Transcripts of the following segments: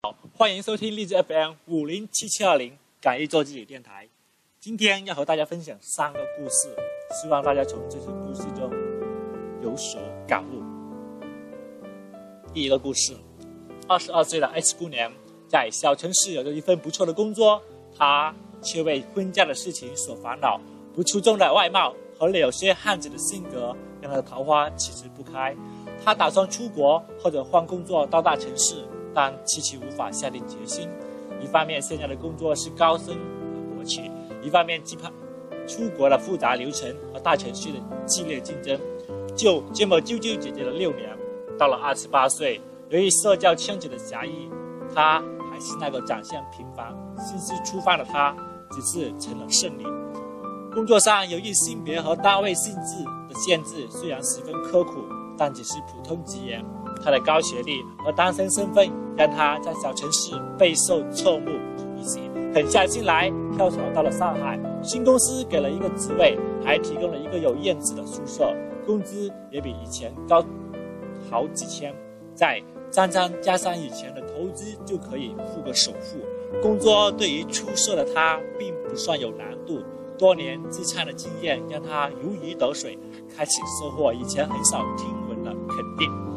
好，欢迎收听励志 FM 五零七七二零敢于做自己电台。今天要和大家分享三个故事，希望大家从这些故事中有所感悟。第一个故事，二十二岁的 H 姑娘在小城市有着一份不错的工作，她却为婚嫁的事情所烦恼。不出众的外貌和有些汉子的性格，让她的桃花启齿不开。她打算出国或者换工作到大城市。但迟迟无法下定决心。一方面，现在的工作是高升和国企；一方面，惧怕出国的复杂流程和大城市的激烈竞争，就这么纠纠结结了六年。到了二十八岁，由于社交圈子的狭义，他还是那个长相平凡、心思粗放的他，只是成了剩女。工作上由于性别和单位性质的限制，虽然十分刻苦，但只是普通职员。他的高学历和单身身份让他在小城市备受侧目以及，狠下心来跳槽到了上海。新公司给了一个职位，还提供了一个有院子的宿舍，工资也比以前高好几千。再张张加上以前的投资，就可以付个首付。工作对于出色的他并不算有难度，多年自参的经验让他如鱼得水，开始收获以前很少听闻的肯定。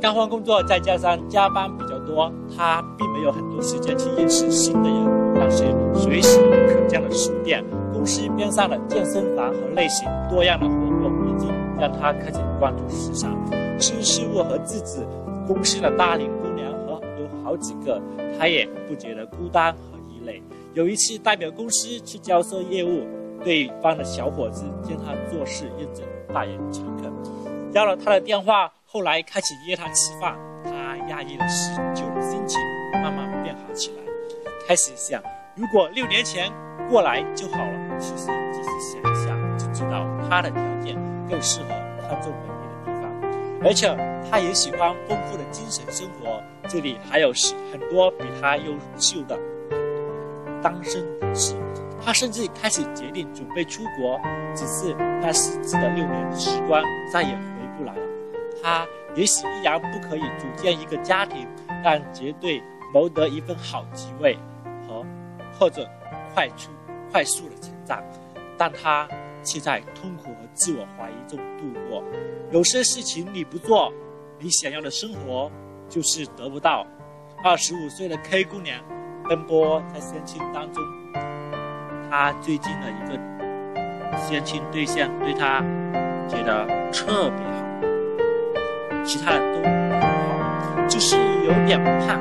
刚换工作，再加上加班比较多，他并没有很多时间去认识新的人。但是随时可见的书店、公司边上的健身房和类型多样的活动，已经让他开始关注时尚新事物和自己公司的大龄姑娘和有好几个，他也不觉得孤单和异类。有一次代表公司去交涉业务，对方的小伙子见他做事认真、待人诚恳，要了他的电话。后来开始约他吃饭，他压抑了许久的心情慢慢变好起来。开始想，如果六年前过来就好了。其实仔细想一下，就知道他的条件更适合看重本地的地方，而且他也喜欢丰富的精神生活。这里还有很多比他优秀的单身人。士。他甚至开始决定准备出国，只是那时值的六年时光再也回不来了。他也许依然不可以组建一个家庭，但绝对谋得一份好职位和或者快速快速的成长。但他却在痛苦和自我怀疑中度过。有些事情你不做，你想要的生活就是得不到。二十五岁的 K 姑娘奔波在相亲当中，她最近的一个相亲对象对她觉得特别好。其他的都很好，就是有点胖，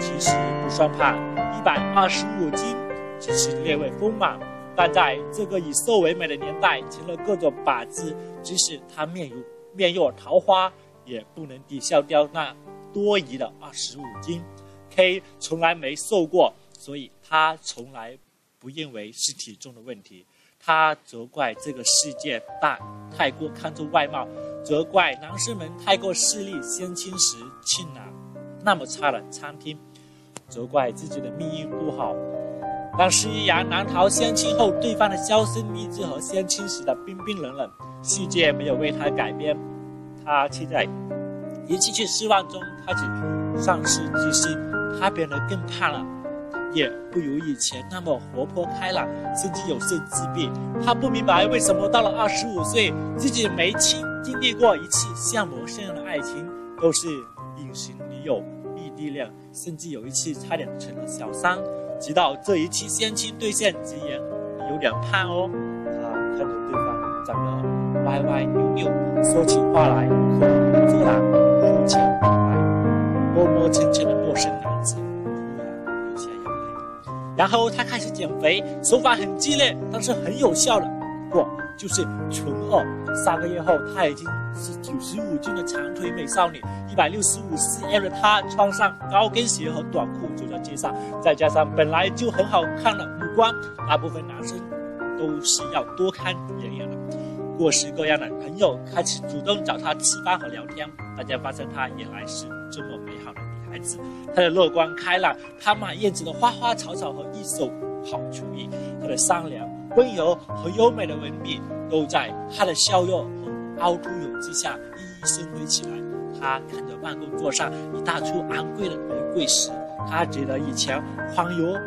其实不算胖，一百二十五斤，只是略微丰满。但在这个以瘦为美的年代，成了各种靶子。即使他面如面若桃花，也不能抵消掉那多余的二十五斤。K 从来没瘦过，所以他从来不认为是体重的问题。他责怪这个世界大，太过看重外貌。责怪男生们太过势利，相亲时去了那么差的餐厅，责怪自己的命运不好。但是依然难逃相亲后对方的销声匿迹和相亲时的冰冰冷冷。世界没有为他改变，他却在一次次失望中开始丧失自信。他变得更胖了，也不如以前那么活泼开朗，甚至有些自闭。他不明白为什么到了二十五岁，自己没亲。经历过一次像模像样的爱情，都是隐形女友、异地恋，甚至有一次差点成了小三。直到这一次相亲对象直言有点胖哦，他看着对方长得歪歪扭扭，说起话来口无遮拦、肤浅明白，磨磨蹭蹭的陌生男子突然流下眼泪。然后他开始减肥，手法很激烈，但是很有效的。过就是纯二。三个月后，她已经是九十五斤的长腿美少女，一百六十五 cm 的她穿上高跟鞋和短裤走在街上，再加上本来就很好看的五官，大部分男生都是要多看两眼的。各式各样的朋友开始主动找她吃饭和聊天，大家发现她原来是这么美好的女孩子。她的乐观开朗，她满院子的花花草草和一手好厨艺，她的善良。温柔和优美的文笔都在他的笑容和凹凸有致下熠熠生辉起来。他看着办公桌上一大簇昂贵的玫瑰时，他觉得以前恍若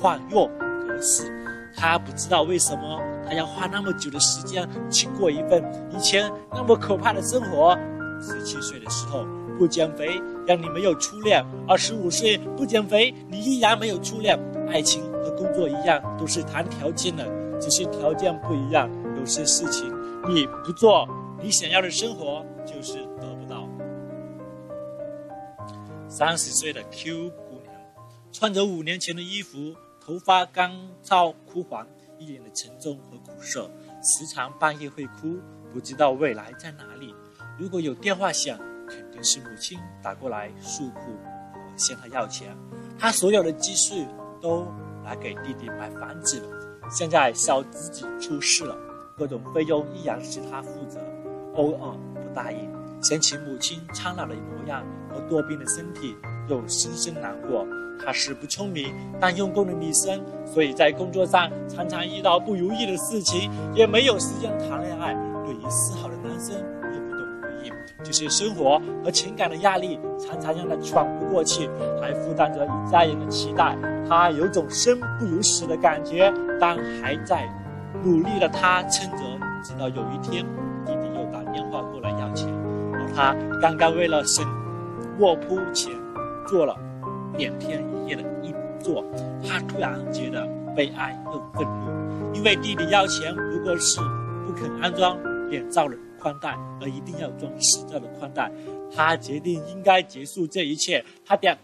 恍若隔世。他不知道为什么他要花那么久的时间去过一份以前那么可怕的生活。十七岁的时候不减肥，让你没有初恋；二十五岁不减肥，你依然没有初恋。爱情和工作一样，都是谈条件的，只是条件不一样。有些事情你不做，你想要的生活就是得不到。三十岁的 Q 姑娘，穿着五年前的衣服。头发干燥枯黄，一脸的沉重和苦涩，时常半夜会哭，不知道未来在哪里。如果有电话响，肯定是母亲打过来诉苦向她要钱。她所有的积蓄都来给弟弟买房子了，现在小自己出事了，各种费用依然是他负责。偶尔不答应，想起母亲苍老的模样和多病的身体，又深深难过。她是不聪明但用功的女生，所以在工作上常常遇到不如意的事情，也没有时间谈恋爱。对于示好的男生就是，生活和情感的压力常常让他喘不过气，还负担着一家人的期待。他有种生不如死的感觉，但还在努力的他撑着，直到有一天，弟弟又打电话过来要钱，而他刚刚为了省卧铺钱做了。两天一夜的一坐，他突然觉得悲哀又愤怒，因为弟弟要钱，如果是不肯安装脸罩的宽带，而一定要装实罩的宽带，他决定应该结束这一切。他电，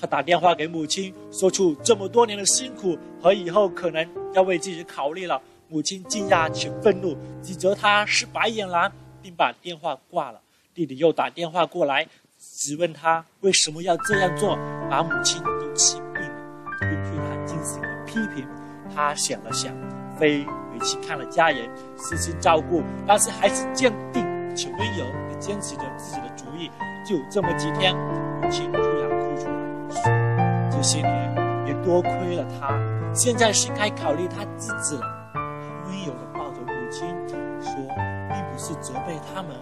他打电话给母亲，说出这么多年的辛苦和以后可能要为自己考虑了。母亲惊讶且愤怒，指责他是白眼狼，并把电话挂了。弟弟又打电话过来。质问他为什么要这样做，把母亲都气病了，并对他进行了批评。他想了想，非回去看了家人，细心照顾，但是还是坚定且温柔地坚持着自己的主意。就这么几天，母亲突然哭出来，说：“这些年也多亏了他，现在是该考虑他自己了。”温柔地抱着母亲，说：“并不是责备他们。”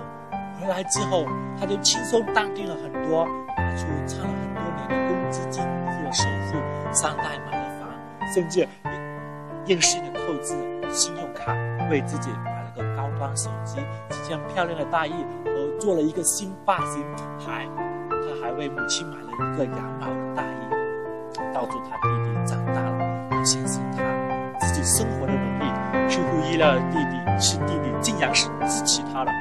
回来之后，他就轻松淡定了很多，拿出藏了很多年的公积金付了首付，三代买了房，甚至也硬性的透支信用卡，为自己买了个高端手机、几件漂亮的大衣和做了一个新发型，还他还为母亲买了一个羊毛的大衣，告诉他弟弟长大了要相信他自己生活的能力。出乎意料的弟弟是弟弟竟然是支持他了。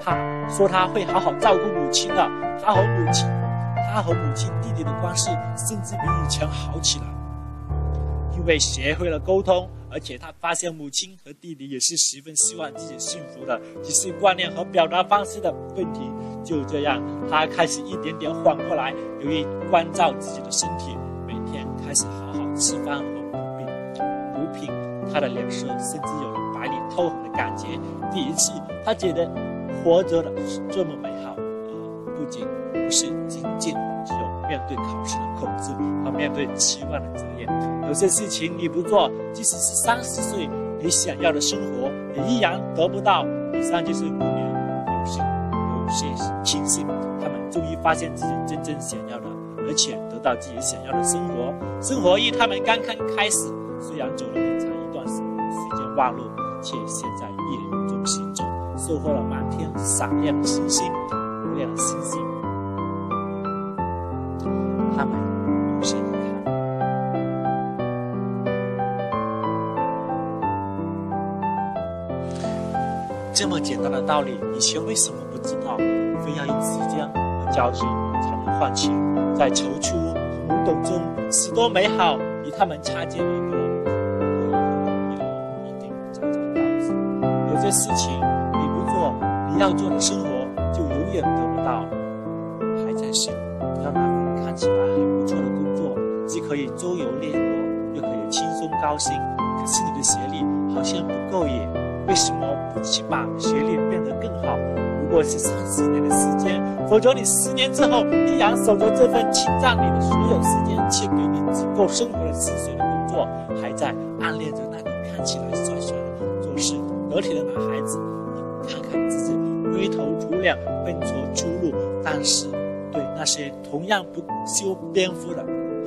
他说他会好好照顾母亲的。他和母亲，他和母亲弟弟的关系甚至比以前好起来，因为学会了沟通，而且他发现母亲和弟弟也是十分希望自己幸福的，只是观念和表达方式的问题。就这样，他开始一点点缓过来，由于关照自己的身体，每天开始好好吃饭和补品，补品，他的脸色甚至有了白里透红的感觉。第一次，他觉得。活着的是这么美好，呃，不仅不是仅仅面对考试的恐惧和面对期望的责任。有些事情你不做，即使是三十岁，你想要的生活也依然得不到。以上就是姑娘有些有些庆幸，他们终于发现自己真正想要的，而且得到自己想要的生活。生活于他们刚刚开始，虽然走了很长一段时时间。弯路，却现在一人中行走。收获了满天闪亮的星星，无量星星。这么简单的道理，以前为什么不知道？非要用时间和交集才能换取？在踌躇和懵懂中，许多美好与他们擦肩而过。有一定找找道子。有些事情。你要做的生活就永远可以周游列国，又可以轻松高薪。可是你的学历好像不够耶，为什么不去把学历变得更好？如果是三十年的时间，否则你十年之后依然守着这份侵占你的所有时间却给你足够生活的薪水的工作，还在暗恋着那个看起来帅帅的、做事得体的男孩子。你看看自己。灰头土脸奔着出路，但是对那些同样不修边幅的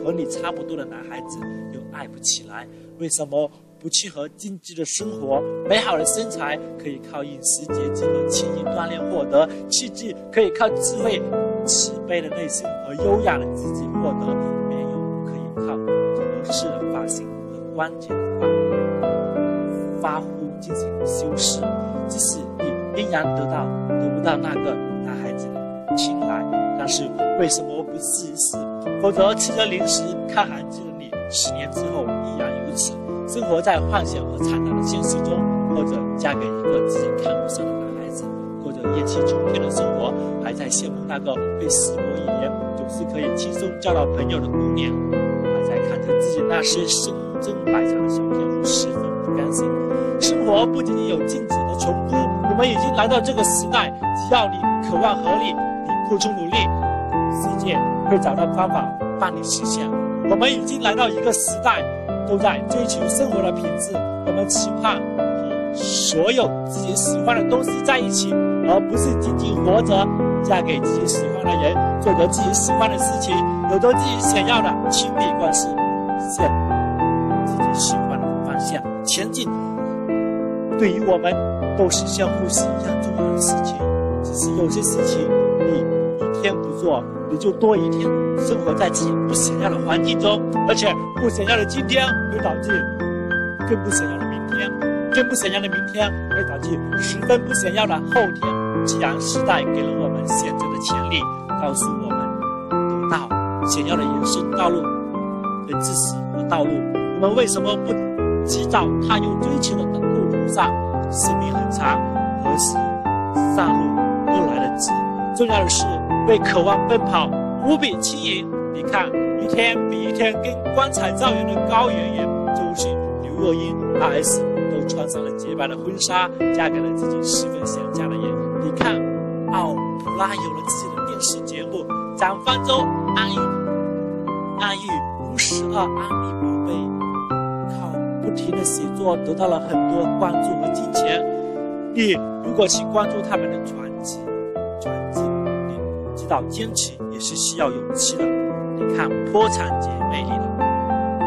和你差不多的男孩子又爱不起来？为什么不去和精致的生活、美好的身材可以靠饮食节制和轻易锻炼获得，气质可以靠智慧、慈悲的内心和优雅的自己获得，面容可以靠合适的发型和关键的发发护进行修饰？即使你依然得到得不到那个男孩子的青睐，但是为什么不试一试？否则吃着零食看韩剧的你，十年之后依然如此，生活在幻想和惨淡的现实中，或者嫁给一个自己看不上的男孩子，过着厌气冲天的生活，还在羡慕那个会死过一年，总是可以轻松交到朋友的姑娘，还在看着自己那些身经百战的小天赋，十分不甘心。生活不仅仅有镜子的重复，我们已经来到这个时代，只要你渴望合理，你付出努力，世界会找到方法帮你实现。我们已经来到一个时代，都在追求生活的品质，我们期盼和所有自己喜欢的东西在一起，而不是仅仅活着，嫁给自己喜欢的人，做着自己喜欢的事情，有着自己想要的亲密关系，向自己喜欢的方向前进。对于我们，都是像呼吸一样重要的事情。只是有些事情，你一天不做，你就多一天生活在自己不想要的环境中，而且不想要的今天会导致更不想要的明天，更不想要的明天会导致十分不想要的后天。既然时代给了我们选择的权利，告诉我们得到想要的人生道路的知识和道路，我们为什么不及早踏入追求的道路途上？生命很长，何时上路都来得及。重要的是，为渴望奔跑无比轻盈。你看，一天比一天更光彩照人的高圆圆、周迅、刘若英、R.S 都穿上了洁白的婚纱，嫁给了自己十分想嫁的人。你看，奥普拉有了自己的电视节目，蒋方舟、安逸、安逸五十二安利宝贝。靠不停的写作得到了很多关注和金钱。你如果去关注他们的传，知道坚持也是需要勇气的。你看《破产姐妹》里的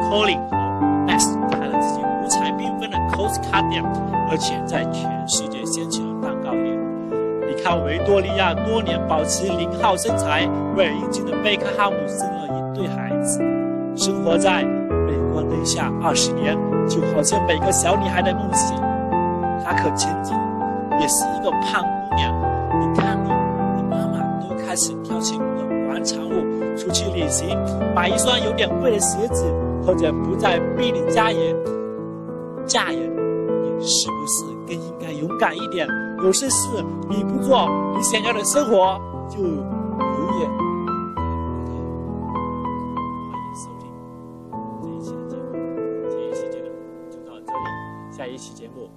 Colin 和 S 开了自己五彩缤纷的 cos 卡店，而且在全世界掀起了蛋糕业务。你看维多利亚多年保持零号身材，为英俊的贝克汉姆生了一对孩子，生活在。光等下二十年，就好像每个小女孩的梦想。她可曾经也是一个胖姑娘。你看，开始跳起舞的广场舞，出去旅行，买一双有点贵的鞋子，或者不再逼你家人嫁人。你是不是更应该勇敢一点？有些事你不做，你想要的生活就永远。下一期的节目，这一期的就到这里，下一期节目。